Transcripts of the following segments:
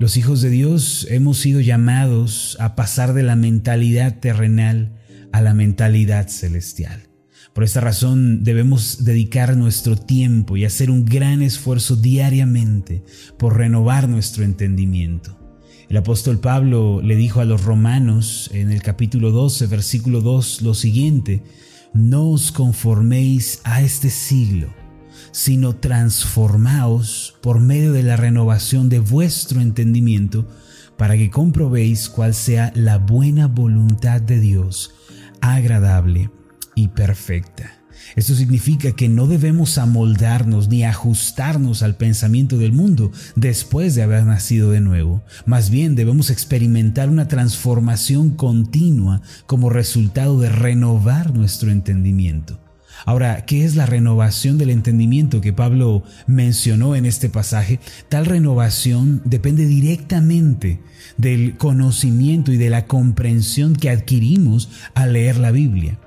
Los hijos de Dios hemos sido llamados a pasar de la mentalidad terrenal a la mentalidad celestial. Por esta razón debemos dedicar nuestro tiempo y hacer un gran esfuerzo diariamente por renovar nuestro entendimiento. El apóstol Pablo le dijo a los romanos en el capítulo 12, versículo 2, lo siguiente, no os conforméis a este siglo, sino transformaos por medio de la renovación de vuestro entendimiento, para que comprobéis cuál sea la buena voluntad de Dios, agradable y perfecta. Esto significa que no debemos amoldarnos ni ajustarnos al pensamiento del mundo después de haber nacido de nuevo. Más bien debemos experimentar una transformación continua como resultado de renovar nuestro entendimiento. Ahora, ¿qué es la renovación del entendimiento que Pablo mencionó en este pasaje? Tal renovación depende directamente del conocimiento y de la comprensión que adquirimos al leer la Biblia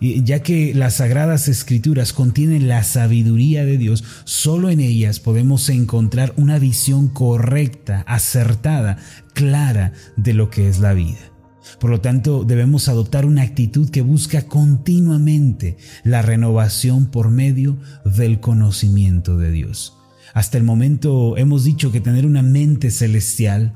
ya que las sagradas escrituras contienen la sabiduría de Dios, solo en ellas podemos encontrar una visión correcta, acertada, clara de lo que es la vida. Por lo tanto, debemos adoptar una actitud que busca continuamente la renovación por medio del conocimiento de Dios. Hasta el momento hemos dicho que tener una mente celestial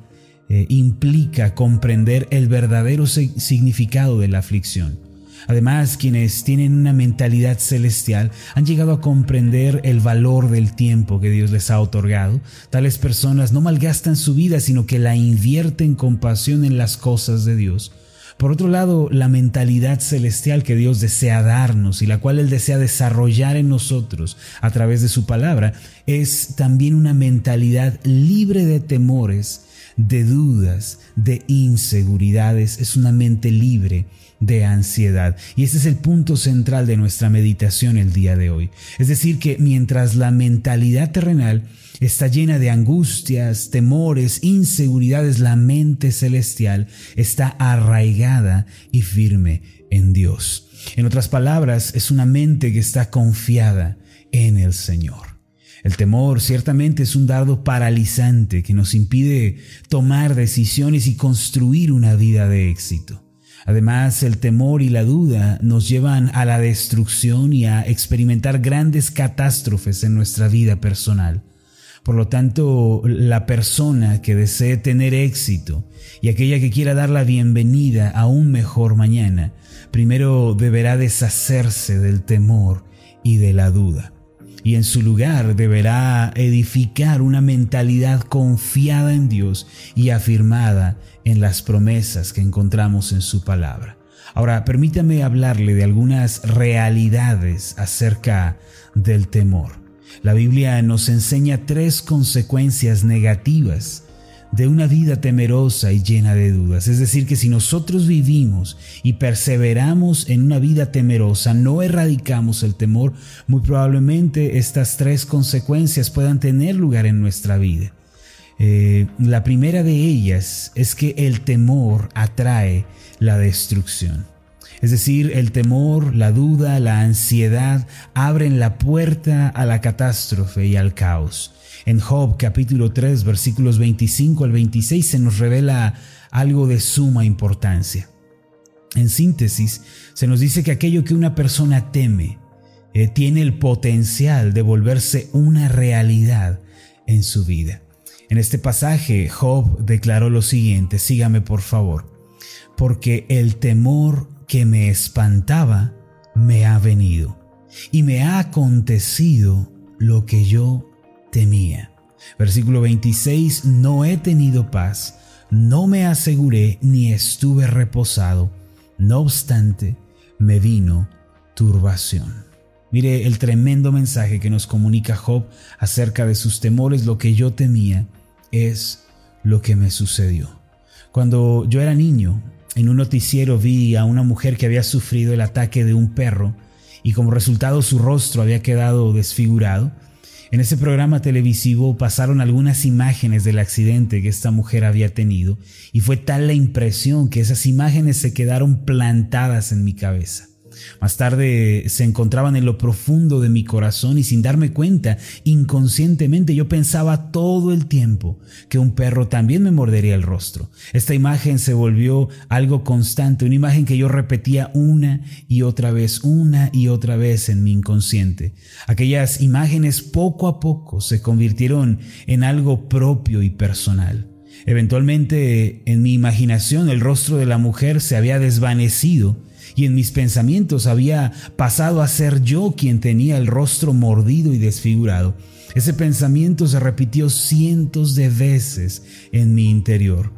eh, implica comprender el verdadero significado de la aflicción. Además, quienes tienen una mentalidad celestial han llegado a comprender el valor del tiempo que Dios les ha otorgado. Tales personas no malgastan su vida, sino que la invierten con pasión en las cosas de Dios. Por otro lado, la mentalidad celestial que Dios desea darnos y la cual Él desea desarrollar en nosotros a través de su palabra es también una mentalidad libre de temores, de dudas, de inseguridades. Es una mente libre de ansiedad. Y ese es el punto central de nuestra meditación el día de hoy. Es decir, que mientras la mentalidad terrenal está llena de angustias, temores, inseguridades, la mente celestial está arraigada y firme en Dios. En otras palabras, es una mente que está confiada en el Señor. El temor ciertamente es un dardo paralizante que nos impide tomar decisiones y construir una vida de éxito. Además, el temor y la duda nos llevan a la destrucción y a experimentar grandes catástrofes en nuestra vida personal. Por lo tanto, la persona que desee tener éxito y aquella que quiera dar la bienvenida a un mejor mañana, primero deberá deshacerse del temor y de la duda. Y en su lugar deberá edificar una mentalidad confiada en Dios y afirmada en las promesas que encontramos en su palabra. Ahora, permítame hablarle de algunas realidades acerca del temor. La Biblia nos enseña tres consecuencias negativas de una vida temerosa y llena de dudas. Es decir, que si nosotros vivimos y perseveramos en una vida temerosa, no erradicamos el temor, muy probablemente estas tres consecuencias puedan tener lugar en nuestra vida. Eh, la primera de ellas es que el temor atrae la destrucción. Es decir, el temor, la duda, la ansiedad abren la puerta a la catástrofe y al caos. En Job capítulo 3 versículos 25 al 26 se nos revela algo de suma importancia. En síntesis, se nos dice que aquello que una persona teme eh, tiene el potencial de volverse una realidad en su vida. En este pasaje, Job declaró lo siguiente, sígame por favor, porque el temor que me espantaba me ha venido y me ha acontecido lo que yo temía. Versículo 26, no he tenido paz, no me aseguré ni estuve reposado, no obstante, me vino turbación. Mire el tremendo mensaje que nos comunica Job acerca de sus temores, lo que yo temía es lo que me sucedió. Cuando yo era niño, en un noticiero vi a una mujer que había sufrido el ataque de un perro y como resultado su rostro había quedado desfigurado. En ese programa televisivo pasaron algunas imágenes del accidente que esta mujer había tenido y fue tal la impresión que esas imágenes se quedaron plantadas en mi cabeza. Más tarde se encontraban en lo profundo de mi corazón y sin darme cuenta, inconscientemente yo pensaba todo el tiempo que un perro también me mordería el rostro. Esta imagen se volvió algo constante, una imagen que yo repetía una y otra vez, una y otra vez en mi inconsciente. Aquellas imágenes poco a poco se convirtieron en algo propio y personal. Eventualmente en mi imaginación el rostro de la mujer se había desvanecido y en mis pensamientos había pasado a ser yo quien tenía el rostro mordido y desfigurado. Ese pensamiento se repitió cientos de veces en mi interior.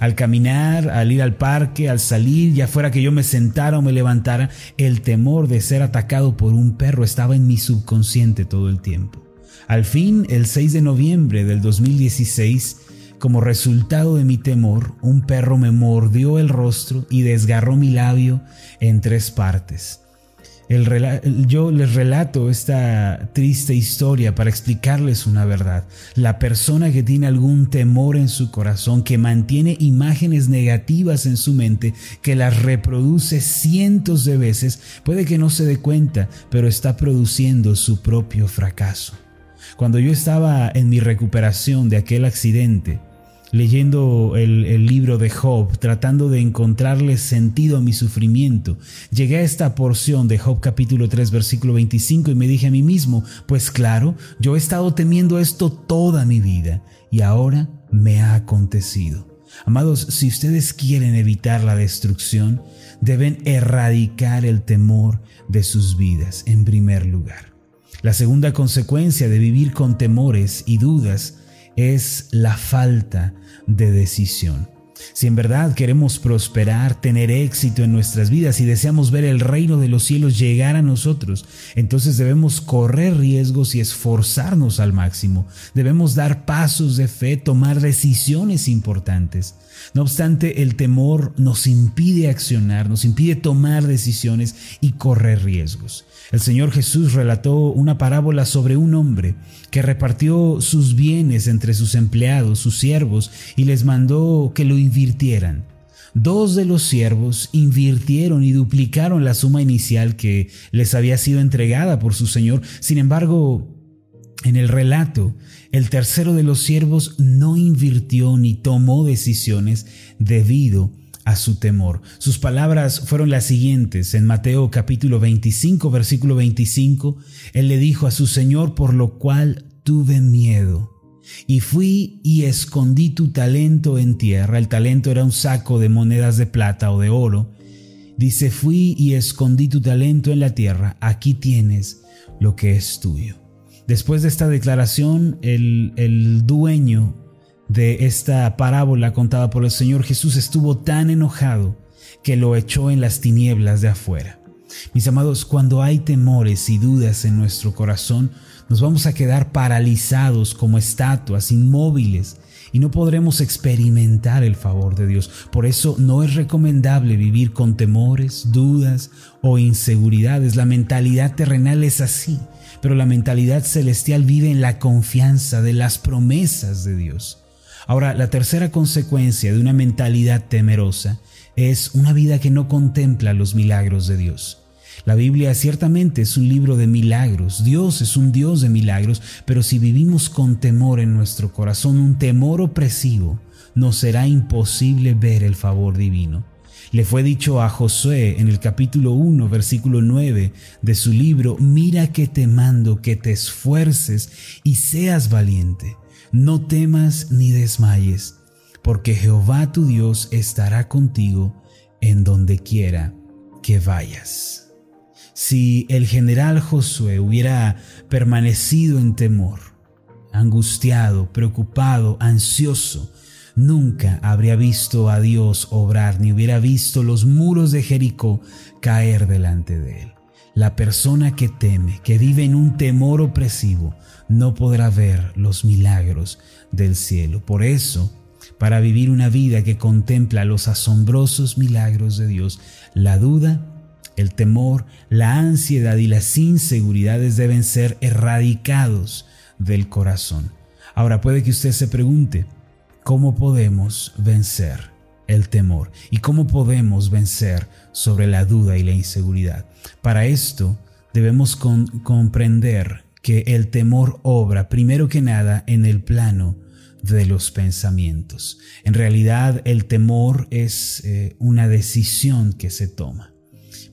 Al caminar, al ir al parque, al salir, ya fuera que yo me sentara o me levantara, el temor de ser atacado por un perro estaba en mi subconsciente todo el tiempo. Al fin, el 6 de noviembre del 2016, como resultado de mi temor, un perro me mordió el rostro y desgarró mi labio en tres partes. yo les relato esta triste historia para explicarles una verdad. La persona que tiene algún temor en su corazón, que mantiene imágenes negativas en su mente, que las reproduce cientos de veces, puede que no se dé cuenta, pero está produciendo su propio fracaso. Cuando yo estaba en mi recuperación de aquel accidente, leyendo el, libro de Job, tratando de encontrarle sentido a mi sufrimiento, llegué a esta porción de Job capítulo 3 versículo 25 y me dije a mí mismo, pues claro, yo he estado temiendo esto toda mi vida y ahora me ha acontecido. Amados, si ustedes quieren evitar la destrucción, deben erradicar el temor de sus vidas en primer lugar. La segunda consecuencia de vivir con temores y dudas es la falta de decisión. Si en verdad queremos prosperar, tener éxito en nuestras vidas y deseamos ver el reino de los cielos llegar a nosotros, entonces debemos correr riesgos y esforzarnos al máximo. Debemos dar pasos de fe, tomar decisiones importantes. No obstante, el temor nos impide accionar, nos impide tomar decisiones y correr riesgos. El Señor Jesús relató una parábola sobre un hombre que repartió sus bienes entre sus empleados, sus siervos, y les mandó que lo invirtieran. Dos de los siervos invirtieron y duplicaron la suma inicial que les había sido entregada por su Señor. Sin embargo, en el relato, el tercero de los siervos no invirtió ni tomó decisiones debido a su temor. Sus palabras fueron las siguientes. En Mateo capítulo 25, versículo 25, Él le dijo a su Señor, por lo cual tuve miedo. Y fui y escondí tu talento en tierra. El talento era un saco de monedas de plata o de oro. Dice, fui y escondí tu talento en la tierra. Aquí tienes lo que es tuyo. Después de esta declaración, el, el dueño de esta parábola contada por el Señor Jesús estuvo tan enojado que lo echó en las tinieblas de afuera. Mis amados, cuando hay temores y dudas en nuestro corazón, nos vamos a quedar paralizados como estatuas, inmóviles, y no podremos experimentar el favor de Dios. Por eso no es recomendable vivir con temores, dudas o inseguridades. La mentalidad terrenal es así, pero la mentalidad celestial vive en la confianza de las promesas de Dios. Ahora, la tercera consecuencia de una mentalidad temerosa es una vida que no contempla los milagros de Dios. La Biblia ciertamente es un libro de milagros, Dios es un Dios de milagros, pero si vivimos con temor en nuestro corazón, un temor opresivo, nos será imposible ver el favor divino. Le fue dicho a Josué en el capítulo 1, versículo 9 de su libro, mira que te mando que te esfuerces y seas valiente, no temas ni desmayes, porque Jehová tu Dios estará contigo en donde quiera que vayas. Si el general Josué hubiera permanecido en temor, angustiado, preocupado, ansioso, nunca habría visto a Dios obrar ni hubiera visto los muros de Jericó caer delante de él. La persona que teme, que vive en un temor opresivo, no podrá ver los milagros del cielo. Por eso, para vivir una vida que contempla los asombrosos milagros de Dios, la duda el temor, la ansiedad y las inseguridades deben ser erradicados del corazón. Ahora puede que usted se pregunte, ¿cómo podemos vencer el temor y cómo podemos vencer sobre la duda y la inseguridad. Para esto debemos comprender que el temor obra primero que nada en el plano de los pensamientos. En realidad el temor es eh, una decisión que se toma.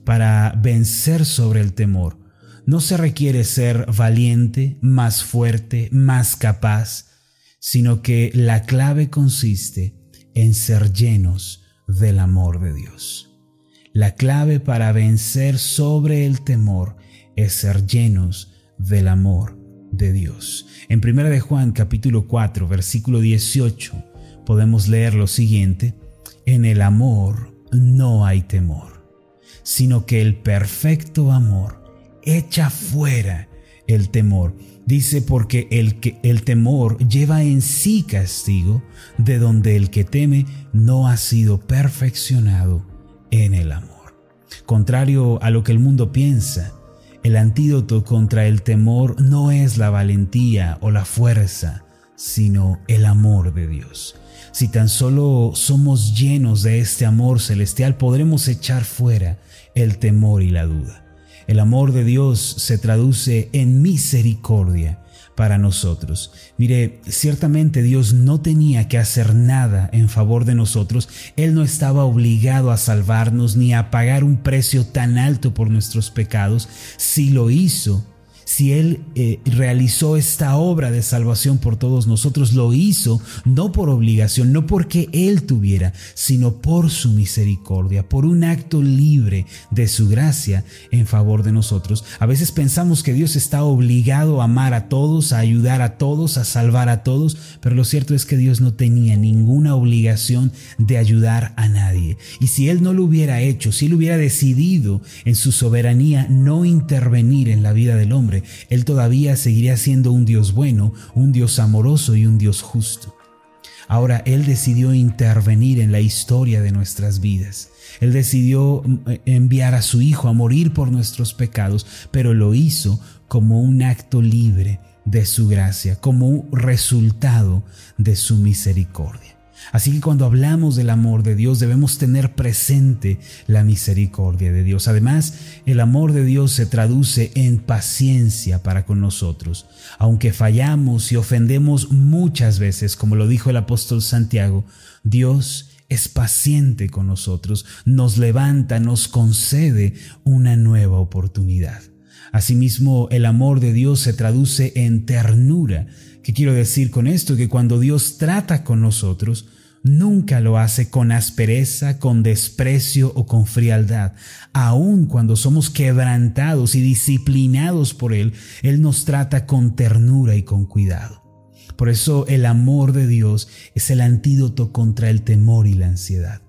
Para vencer sobre el temor no se requiere ser valiente, más fuerte, más capaz, sino que la clave consiste en ser llenos del amor de Dios. La clave para vencer sobre el temor es ser llenos del amor de Dios. En 1 de Juan capítulo 4 versículo 18 podemos leer lo siguiente, en el amor no hay temor, sino que el perfecto amor echa fuera el temor. Dice porque el, que, el temor lleva en sí castigo, de donde el que teme no ha sido perfeccionado en el amor. Contrario a lo que el mundo piensa, el antídoto contra el temor no es la valentía o la fuerza, sino el amor de Dios. Si tan solo somos llenos de este amor celestial, podremos echar fuera el temor y la duda. El amor de Dios se traduce en misericordia para nosotros. Mire, ciertamente Dios no tenía que hacer nada en favor de nosotros. Él no estaba obligado a salvarnos ni a pagar un precio tan alto por nuestros pecados. Si lo hizo, si Él eh, realizó esta obra de salvación por todos nosotros, lo hizo no por obligación, no porque Él tuviera, sino por su misericordia, por un acto libre de su gracia en favor de nosotros. A veces pensamos que Dios está obligado a amar a todos, a ayudar a todos, a salvar a todos, pero lo cierto es que Dios no tenía ninguna obligación de ayudar a nadie. Y si Él no lo hubiera hecho, si Él hubiera decidido en su soberanía no intervenir en la vida del hombre, él todavía seguiría siendo un Dios bueno, un Dios amoroso y un Dios justo. Ahora Él decidió intervenir en la historia de nuestras vidas. Él decidió mm, enviar a su Hijo a morir por nuestros pecados, pero lo hizo como un acto libre de su gracia, como un resultado de su misericordia. Así que cuando hablamos del amor de Dios debemos tener presente la misericordia de Dios. Además, el amor de Dios se traduce en paciencia para con nosotros. Aunque fallamos y ofendemos muchas veces, como lo dijo el apóstol Santiago, Dios es paciente con nosotros, nos levanta, nos concede una nueva oportunidad. Asimismo, el amor de Dios se traduce en ternura ¿Qué quiero decir con esto? Que cuando Dios trata con nosotros, nunca lo hace con aspereza, con desprecio o con frialdad. Aun cuando somos quebrantados y disciplinados por Él, Él nos trata con ternura y con cuidado. Por eso el amor de Dios es el antídoto contra el temor y la ansiedad.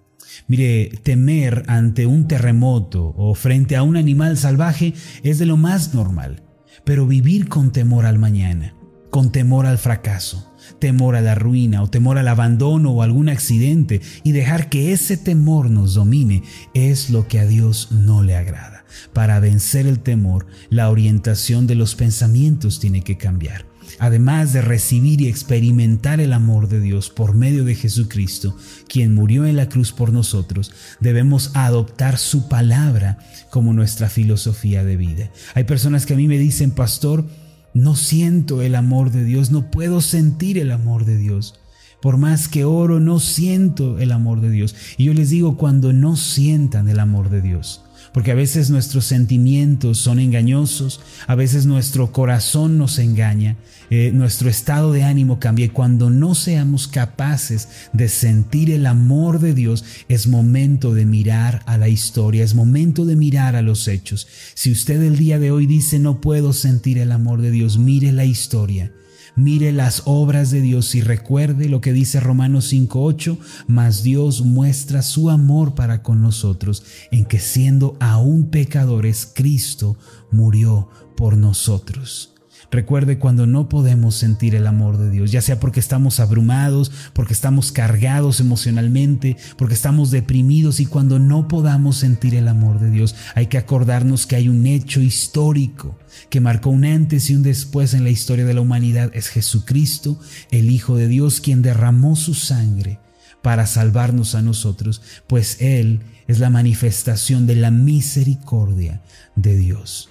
Mire, temer ante un terremoto o frente a un animal salvaje es de lo más normal, pero vivir con temor al mañana, con temor al fracaso, temor a la ruina o temor al abandono o algún accidente y dejar que ese temor nos domine es lo que a Dios no le agrada. Para vencer el temor, la orientación de los pensamientos tiene que cambiar. Además de recibir y experimentar el amor de Dios por medio de Jesucristo, quien murió en la cruz por nosotros, debemos adoptar su palabra como nuestra filosofía de vida. Hay personas que a mí me dicen, pastor, no siento el amor de Dios, no puedo sentir el amor de Dios. Por más que oro, no siento el amor de Dios. Y yo les digo, cuando no sientan el amor de Dios, porque a veces nuestros sentimientos son engañosos, a veces nuestro corazón nos engaña, eh, nuestro estado de ánimo cambia y cuando no seamos capaces de sentir el amor de Dios, es momento de mirar a la historia, es momento de mirar a los hechos. Si usted el día de hoy dice no puedo sentir el amor de Dios, mire la historia mire las obras de Dios y recuerde lo que dice Romanos 5.8, mas Dios muestra su amor para con nosotros en que siendo aún pecadores, Cristo murió por nosotros. Recuerde cuando no podemos sentir el amor de Dios, ya sea porque estamos abrumados, porque estamos cargados emocionalmente, porque estamos deprimidos y cuando no podamos sentir el amor de Dios, hay que acordarnos que hay un hecho histórico que marcó un antes y un después en la historia de la humanidad. Es Jesucristo, el Hijo de Dios, quien derramó su sangre para salvarnos a nosotros, pues Él es la manifestación de la misericordia de Dios.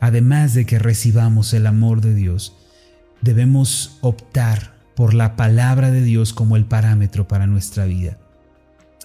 Además de que recibamos el amor de Dios, debemos optar por la palabra de Dios como el parámetro para nuestra vida.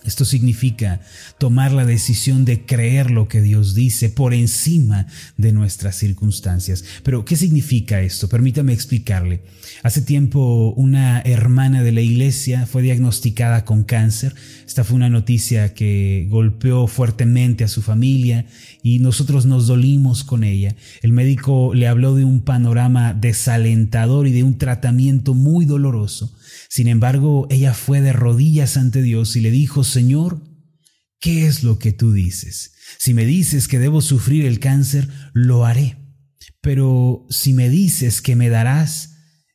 Esto significa tomar la decisión de creer lo que Dios dice por encima de nuestras circunstancias. Pero, ¿qué significa esto? Permítame explicarle. Hace tiempo una hermana de la iglesia fue diagnosticada con cáncer. Esta fue una noticia que golpeó fuertemente a su familia y nosotros nos dolimos con ella. El médico le habló de un panorama desalentador y de un tratamiento muy doloroso. Sin embargo, ella fue de rodillas ante Dios y le dijo, Señor, ¿qué es lo que tú dices? Si me dices que debo sufrir el cáncer, lo haré. Pero si me dices que me darás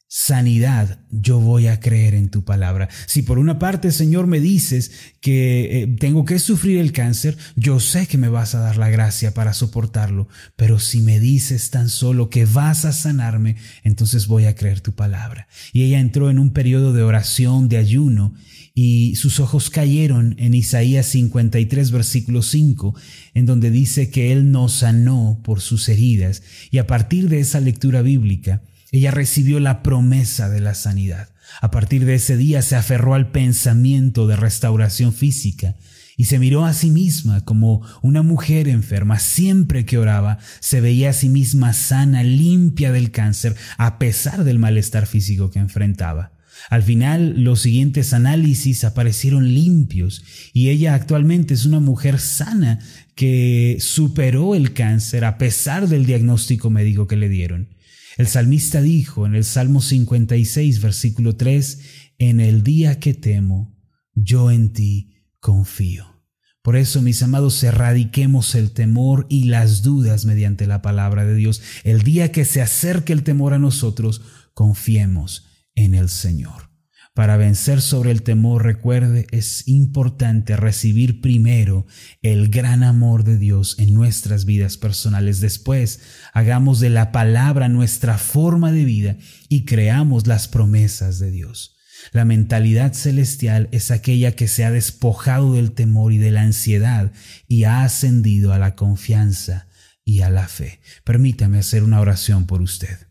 sanidad, yo voy a creer en tu palabra. Si por una parte, Señor, me dices que eh, tengo que sufrir el cáncer, yo sé que me vas a dar la gracia para soportarlo, pero si me dices tan solo que vas a sanarme, entonces voy a creer tu palabra. Y ella entró en un periodo de oración, de ayuno, y sus ojos cayeron en Isaías 53, versículo 5, en donde dice que Él nos sanó por sus heridas. Y a partir de esa lectura bíblica, ella recibió la promesa de la sanidad. A partir de ese día se aferró al pensamiento de restauración física y se miró a sí misma como una mujer enferma. Siempre que oraba, se veía a sí misma sana, limpia del cáncer, a pesar del malestar físico que enfrentaba. Al final, los siguientes análisis aparecieron limpios y ella actualmente es una mujer sana que superó el cáncer a pesar del diagnóstico médico que le dieron. El salmista dijo en el Salmo 56, versículo 3, En el día que temo, yo en ti confío. Por eso, mis amados, erradiquemos el temor y las dudas mediante la palabra de Dios. El día que se acerque el temor a nosotros, confiemos en el Señor. Para vencer sobre el temor, recuerde, es importante recibir primero el gran amor de Dios en nuestras vidas personales. Después, hagamos de la palabra nuestra forma de vida y creamos las promesas de Dios. La mentalidad celestial es aquella que se ha despojado del temor y de la ansiedad y ha ascendido a la confianza y a la fe. Permítame hacer una oración por usted.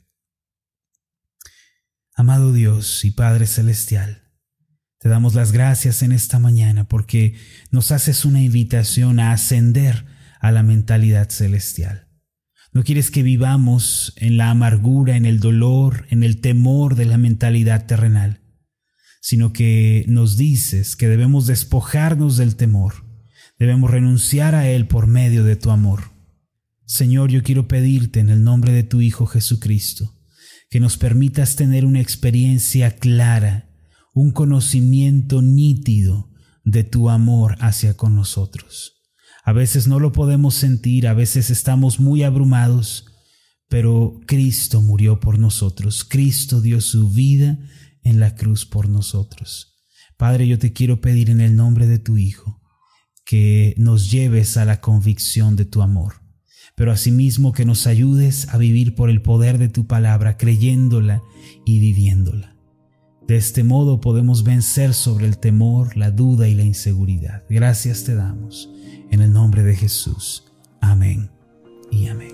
Amado Dios y Padre Celestial, te damos las gracias en esta mañana porque nos haces una invitación a ascender a la mentalidad celestial. No quieres que vivamos en la amargura, en el dolor, en el temor de la mentalidad terrenal, sino que nos dices que debemos despojarnos del temor, debemos renunciar a él por medio de tu amor. Señor, yo quiero pedirte en el nombre de tu Hijo Jesucristo, que nos permitas tener una experiencia clara, un conocimiento nítido de tu amor hacia con nosotros. A veces no lo podemos sentir, a veces estamos muy abrumados, pero Cristo murió por nosotros, Cristo dio su vida en la cruz por nosotros. Padre, yo te quiero pedir en el nombre de tu Hijo que nos lleves a la convicción de tu amor pero asimismo que nos ayudes a vivir por el poder de tu palabra, creyéndola y viviéndola. De este modo podemos vencer sobre el temor, la duda y la inseguridad. Gracias te damos. En el nombre de Jesús. Amén y amén.